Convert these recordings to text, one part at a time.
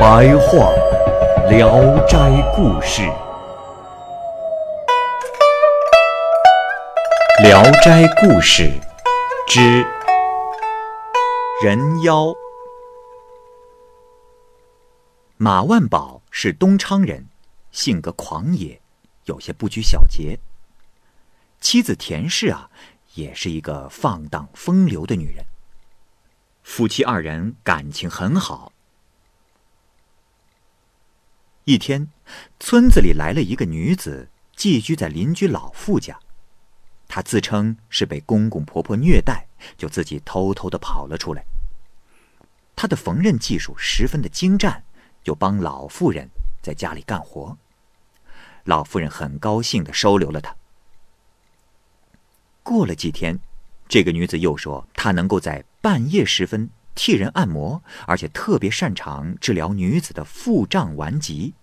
白话《聊斋故事》，《聊斋故事》之人妖。马万宝是东昌人，性格狂野，有些不拘小节。妻子田氏啊。也是一个放荡风流的女人。夫妻二人感情很好。一天，村子里来了一个女子，寄居在邻居老妇家。她自称是被公公婆婆虐待，就自己偷偷的跑了出来。她的缝纫技术十分的精湛，就帮老妇人在家里干活。老妇人很高兴的收留了她。过了几天，这个女子又说，她能够在半夜时分替人按摩，而且特别擅长治疗女子的腹胀顽疾。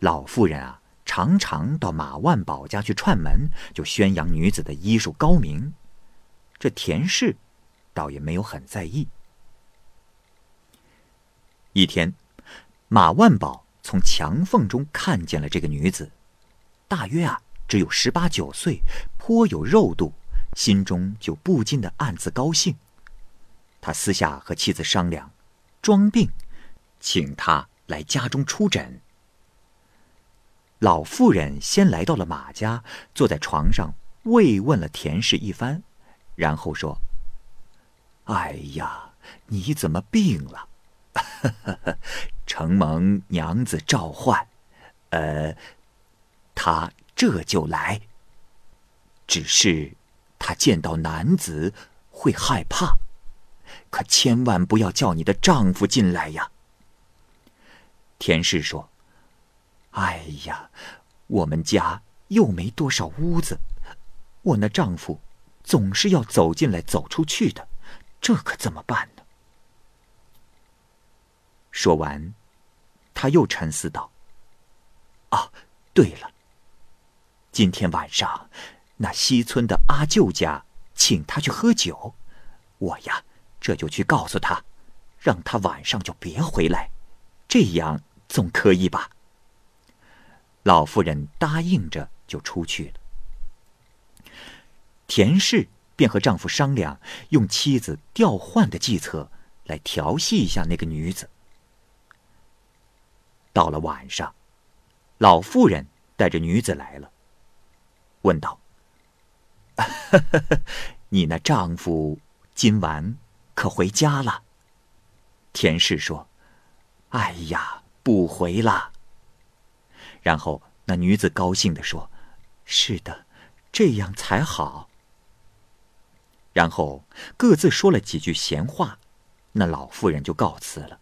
老妇人啊，常常到马万宝家去串门，就宣扬女子的医术高明。这田氏倒也没有很在意。一天，马万宝从墙缝中看见了这个女子，大约啊。只有十八九岁，颇有肉度，心中就不禁的暗自高兴。他私下和妻子商量，装病，请她来家中出诊。老妇人先来到了马家，坐在床上慰问了田氏一番，然后说：“哎呀，你怎么病了？承蒙娘子召唤，呃，他。”这就来。只是，他见到男子会害怕，可千万不要叫你的丈夫进来呀。田氏说：“哎呀，我们家又没多少屋子，我那丈夫总是要走进来走出去的，这可怎么办呢？”说完，他又沉思道：“啊，对了。”今天晚上，那西村的阿舅家请他去喝酒，我呀这就去告诉他，让他晚上就别回来，这样总可以吧？老妇人答应着就出去了。田氏便和丈夫商量，用妻子调换的计策来调戏一下那个女子。到了晚上，老妇人带着女子来了。问道：“ 你那丈夫今晚可回家了？”田氏说：“哎呀，不回了。”然后那女子高兴的说：“是的，这样才好。”然后各自说了几句闲话，那老妇人就告辞了。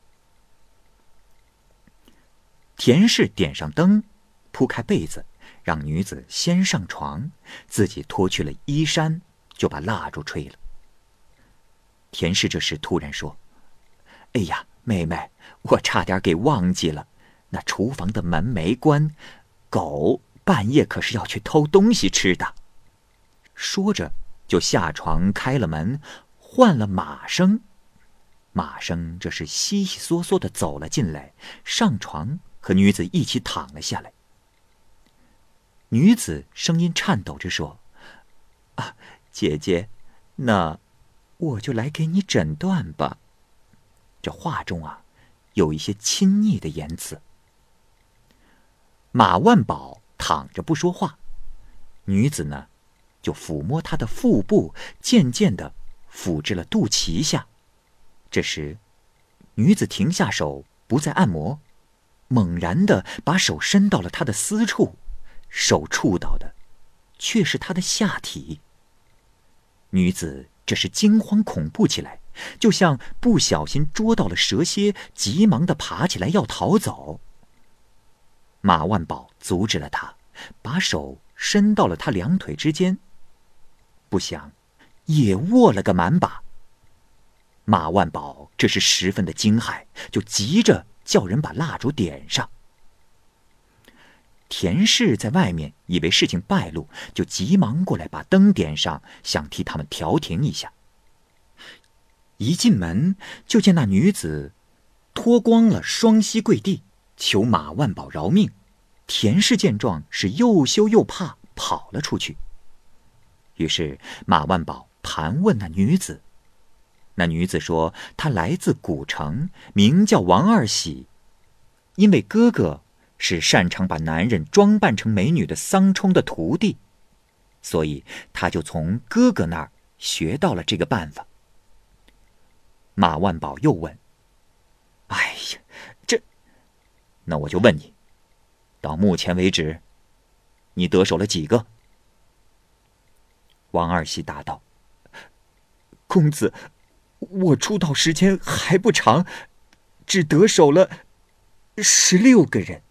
田氏点上灯，铺开被子。让女子先上床，自己脱去了衣衫，就把蜡烛吹了。田氏这时突然说：“哎呀，妹妹，我差点给忘记了，那厨房的门没关，狗半夜可是要去偷东西吃的。”说着就下床开了门，唤了马生。马生这是悉悉嗦嗦的走了进来，上床和女子一起躺了下来。女子声音颤抖着说：“啊，姐姐，那我就来给你诊断吧。”这话中啊，有一些亲昵的言辞。马万宝躺着不说话，女子呢，就抚摸他的腹部，渐渐的抚至了肚脐下。这时，女子停下手，不再按摩，猛然的把手伸到了他的私处。手触到的，却是他的下体。女子这是惊慌恐怖起来，就像不小心捉到了蛇蝎，急忙的爬起来要逃走。马万宝阻止了他，把手伸到了他两腿之间，不想也握了个满把。马万宝这是十分的惊骇，就急着叫人把蜡烛点上。田氏在外面以为事情败露，就急忙过来把灯点上，想替他们调停一下。一进门就见那女子脱光了，双膝跪地求马万宝饶命。田氏见状是又羞又怕，跑了出去。于是马万宝盘问那女子，那女子说她来自古城，名叫王二喜，因为哥哥。是擅长把男人装扮成美女的桑冲的徒弟，所以他就从哥哥那儿学到了这个办法。马万宝又问：“哎呀，这……那我就问你，到目前为止，你得手了几个？”王二喜答道：“公子，我出道时间还不长，只得手了十六个人。”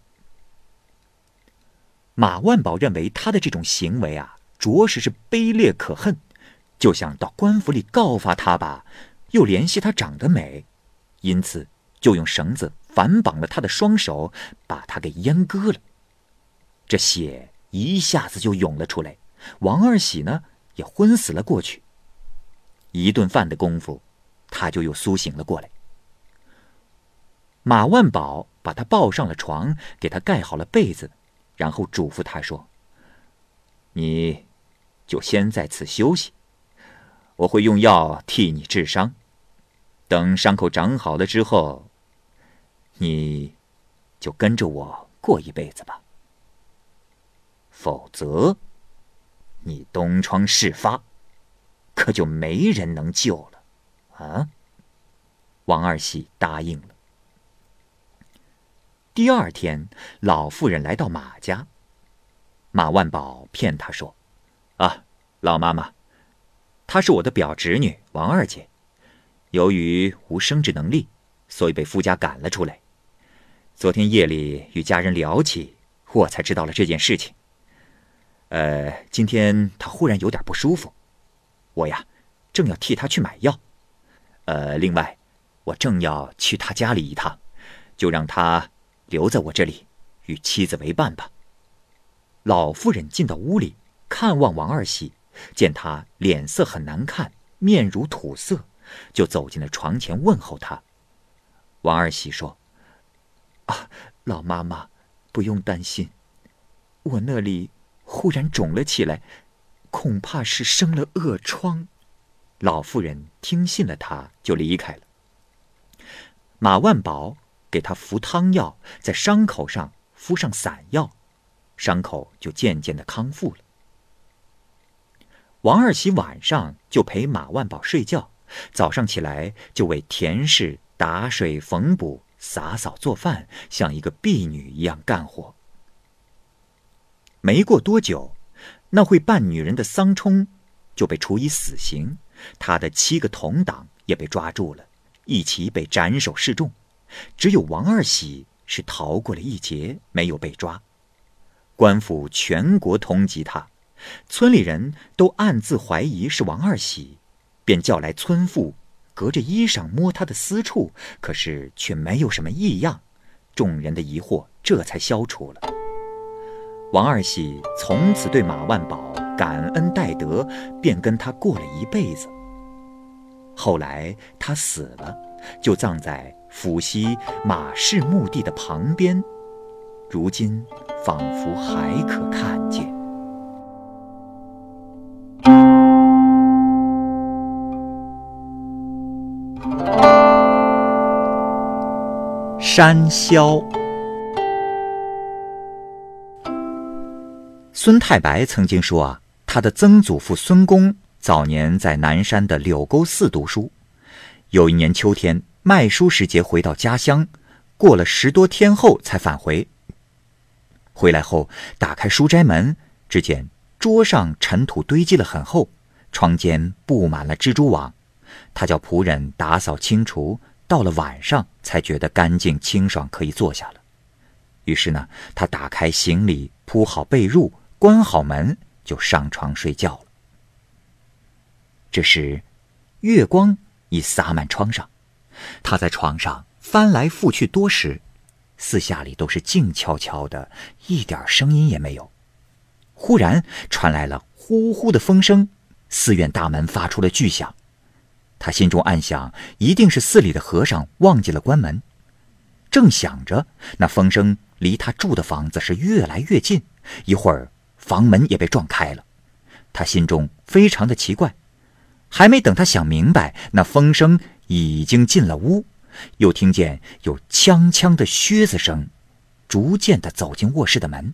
马万宝认为他的这种行为啊，着实是卑劣可恨，就想到官府里告发他吧，又怜惜他长得美，因此就用绳子反绑了他的双手，把他给阉割了。这血一下子就涌了出来，王二喜呢也昏死了过去。一顿饭的功夫，他就又苏醒了过来。马万宝把他抱上了床，给他盖好了被子。然后嘱咐他说：“你，就先在此休息，我会用药替你治伤。等伤口长好了之后，你，就跟着我过一辈子吧。否则，你东窗事发，可就没人能救了。”啊！王二喜答应了。第二天，老妇人来到马家。马万宝骗她说：“啊，老妈妈，她是我的表侄女王二姐，由于无生殖能力，所以被夫家赶了出来。昨天夜里与家人聊起，我才知道了这件事情。呃，今天她忽然有点不舒服，我呀，正要替她去买药。呃，另外，我正要去她家里一趟，就让她。”留在我这里，与妻子为伴吧。老妇人进到屋里，看望王二喜，见他脸色很难看，面如土色，就走进了床前问候他。王二喜说：“啊，老妈妈，不用担心，我那里忽然肿了起来，恐怕是生了恶疮。”老妇人听信了他，就离开了。马万宝。给他服汤药，在伤口上敷上散药，伤口就渐渐的康复了。王二喜晚上就陪马万宝睡觉，早上起来就为田氏打水缝补、洒扫做饭，像一个婢女一样干活。没过多久，那会扮女人的桑冲就被处以死刑，他的七个同党也被抓住了，一起被斩首示众。只有王二喜是逃过了一劫，没有被抓。官府全国通缉他，村里人都暗自怀疑是王二喜，便叫来村妇，隔着衣裳摸他的私处，可是却没有什么异样。众人的疑惑这才消除了。王二喜从此对马万宝感恩戴德，便跟他过了一辈子。后来他死了，就葬在。府西马氏墓地的旁边，如今仿佛还可看见山魈。孙太白曾经说啊，他的曾祖父孙公早年在南山的柳沟寺读书，有一年秋天。卖书时节回到家乡，过了十多天后才返回。回来后打开书斋门，只见桌上尘土堆积了很厚，窗间布满了蜘蛛网，他叫仆人打扫清除。到了晚上，才觉得干净清爽，可以坐下了。于是呢，他打开行李，铺好被褥，关好门，就上床睡觉了。这时，月光已洒满窗上，他在床上翻来覆去多时，四下里都是静悄悄的，一点声音也没有。忽然传来了呼呼的风声，寺院大门发出了巨响。他心中暗想，一定是寺里的和尚忘记了关门。正想着，那风声离他住的房子是越来越近，一会儿房门也被撞开了。他心中非常的奇怪，还没等他想明白，那风声已经进了屋，又听见有锵锵的靴子声，逐渐的走进卧室的门。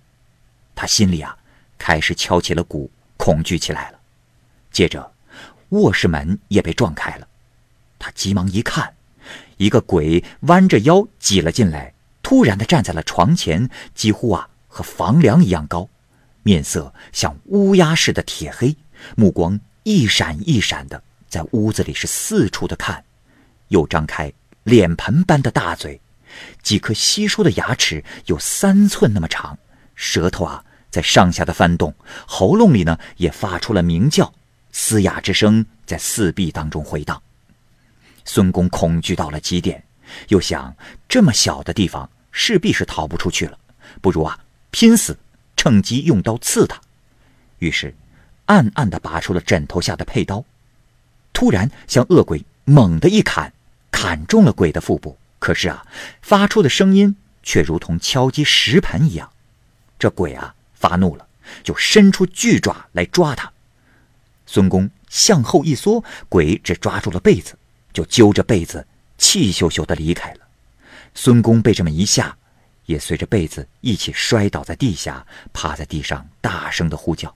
他心里啊，开始敲起了鼓，恐惧起来了。接着。卧室门也被撞开了，他急忙一看，一个鬼弯着腰挤了进来，突然的站在了床前，几乎啊和房梁一样高，面色像乌鸦似的铁黑，目光一闪一闪的在屋子里是四处的看，又张开脸盆般的大嘴，几颗稀疏的牙齿有三寸那么长，舌头啊在上下的翻动，喉咙里呢也发出了鸣叫。嘶哑之声在四壁当中回荡，孙公恐惧到了极点，又想这么小的地方势必是逃不出去了，不如啊拼死，趁机用刀刺他。于是，暗暗地拔出了枕头下的佩刀，突然向恶鬼猛地一砍，砍中了鬼的腹部。可是啊，发出的声音却如同敲击石盆一样。这鬼啊发怒了，就伸出巨爪来抓他。孙公向后一缩，鬼只抓住了被子，就揪着被子气咻咻地离开了。孙公被这么一吓，也随着被子一起摔倒在地下，趴在地上大声地呼叫。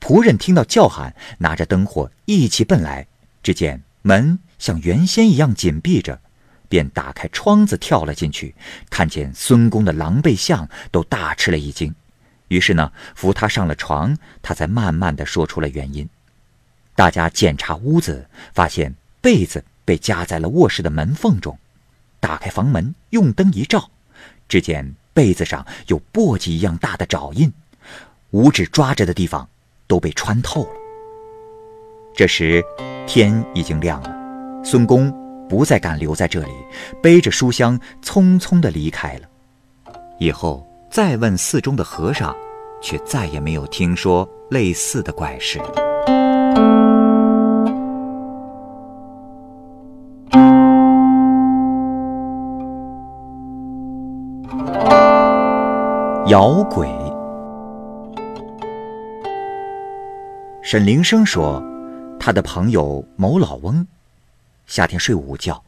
仆人听到叫喊，拿着灯火一起奔来，只见门像原先一样紧闭着，便打开窗子跳了进去，看见孙公的狼狈相，都大吃了一惊。于是呢，扶他上了床，他才慢慢地说出了原因。大家检查屋子，发现被子被夹在了卧室的门缝中。打开房门，用灯一照，只见被子上有簸箕一样大的爪印，五指抓着的地方都被穿透了。这时天已经亮了，孙公不再敢留在这里，背着书箱匆匆地离开了。以后再问寺中的和尚，却再也没有听说类似的怪事。摇鬼。沈灵生说，他的朋友某老翁，夏天睡午觉，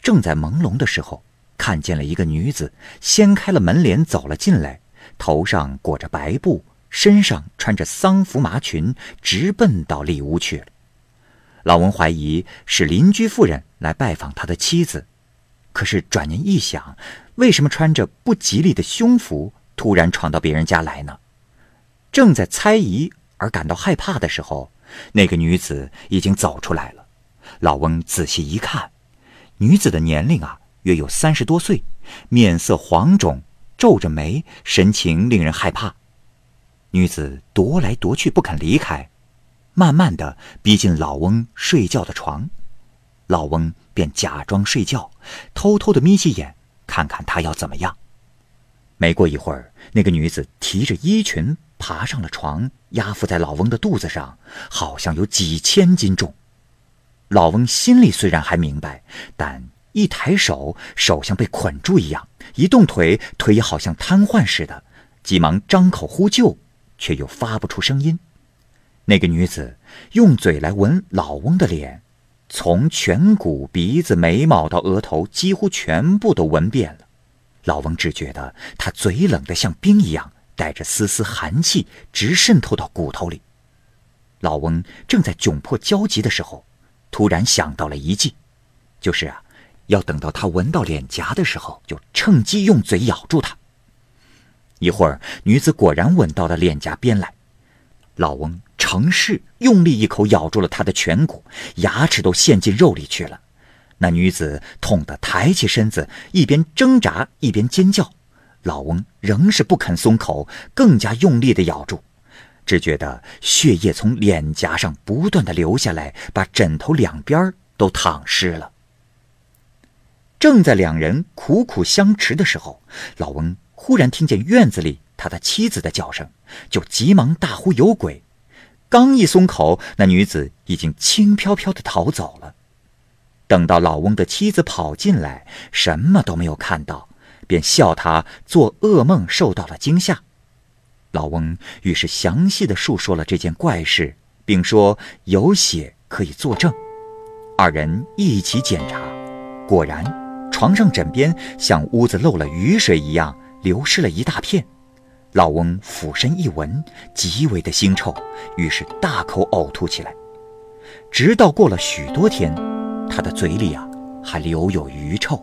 正在朦胧的时候，看见了一个女子掀开了门帘走了进来，头上裹着白布，身上穿着丧服麻裙，直奔到里屋去了。老翁怀疑是邻居妇人来拜访他的妻子，可是转念一想，为什么穿着不吉利的凶服？突然闯到别人家来呢，正在猜疑而感到害怕的时候，那个女子已经走出来了。老翁仔细一看，女子的年龄啊，约有三十多岁，面色黄肿，皱着眉，神情令人害怕。女子踱来踱去，不肯离开，慢慢的逼近老翁睡觉的床，老翁便假装睡觉，偷偷的眯起眼，看看他要怎么样。没过一会儿，那个女子提着衣裙爬上了床，压伏在老翁的肚子上，好像有几千斤重。老翁心里虽然还明白，但一抬手，手像被捆住一样；一动腿，腿也好像瘫痪似的。急忙张口呼救，却又发不出声音。那个女子用嘴来闻老翁的脸，从颧骨、鼻子、眉毛到额头，几乎全部都闻遍了。老翁只觉得他嘴冷得像冰一样，带着丝丝寒气，直渗透到骨头里。老翁正在窘迫焦急的时候，突然想到了一计，就是啊，要等到他闻到脸颊的时候，就趁机用嘴咬住他。一会儿，女子果然吻到了脸颊边来，老翁尝试用力一口咬住了他的颧骨，牙齿都陷进肉里去了。那女子痛得抬起身子，一边挣扎一边尖叫。老翁仍是不肯松口，更加用力地咬住，只觉得血液从脸颊上不断地流下来，把枕头两边都淌湿了。正在两人苦苦相持的时候，老翁忽然听见院子里他的妻子的叫声，就急忙大呼有鬼。刚一松口，那女子已经轻飘飘地逃走了。等到老翁的妻子跑进来，什么都没有看到，便笑他做噩梦受到了惊吓。老翁于是详细的述说了这件怪事，并说有血可以作证。二人一起检查，果然床上枕边像屋子漏了雨水一样流失了一大片。老翁俯身一闻，极为的腥臭，于是大口呕吐起来，直到过了许多天。他的嘴里啊，还留有鱼臭。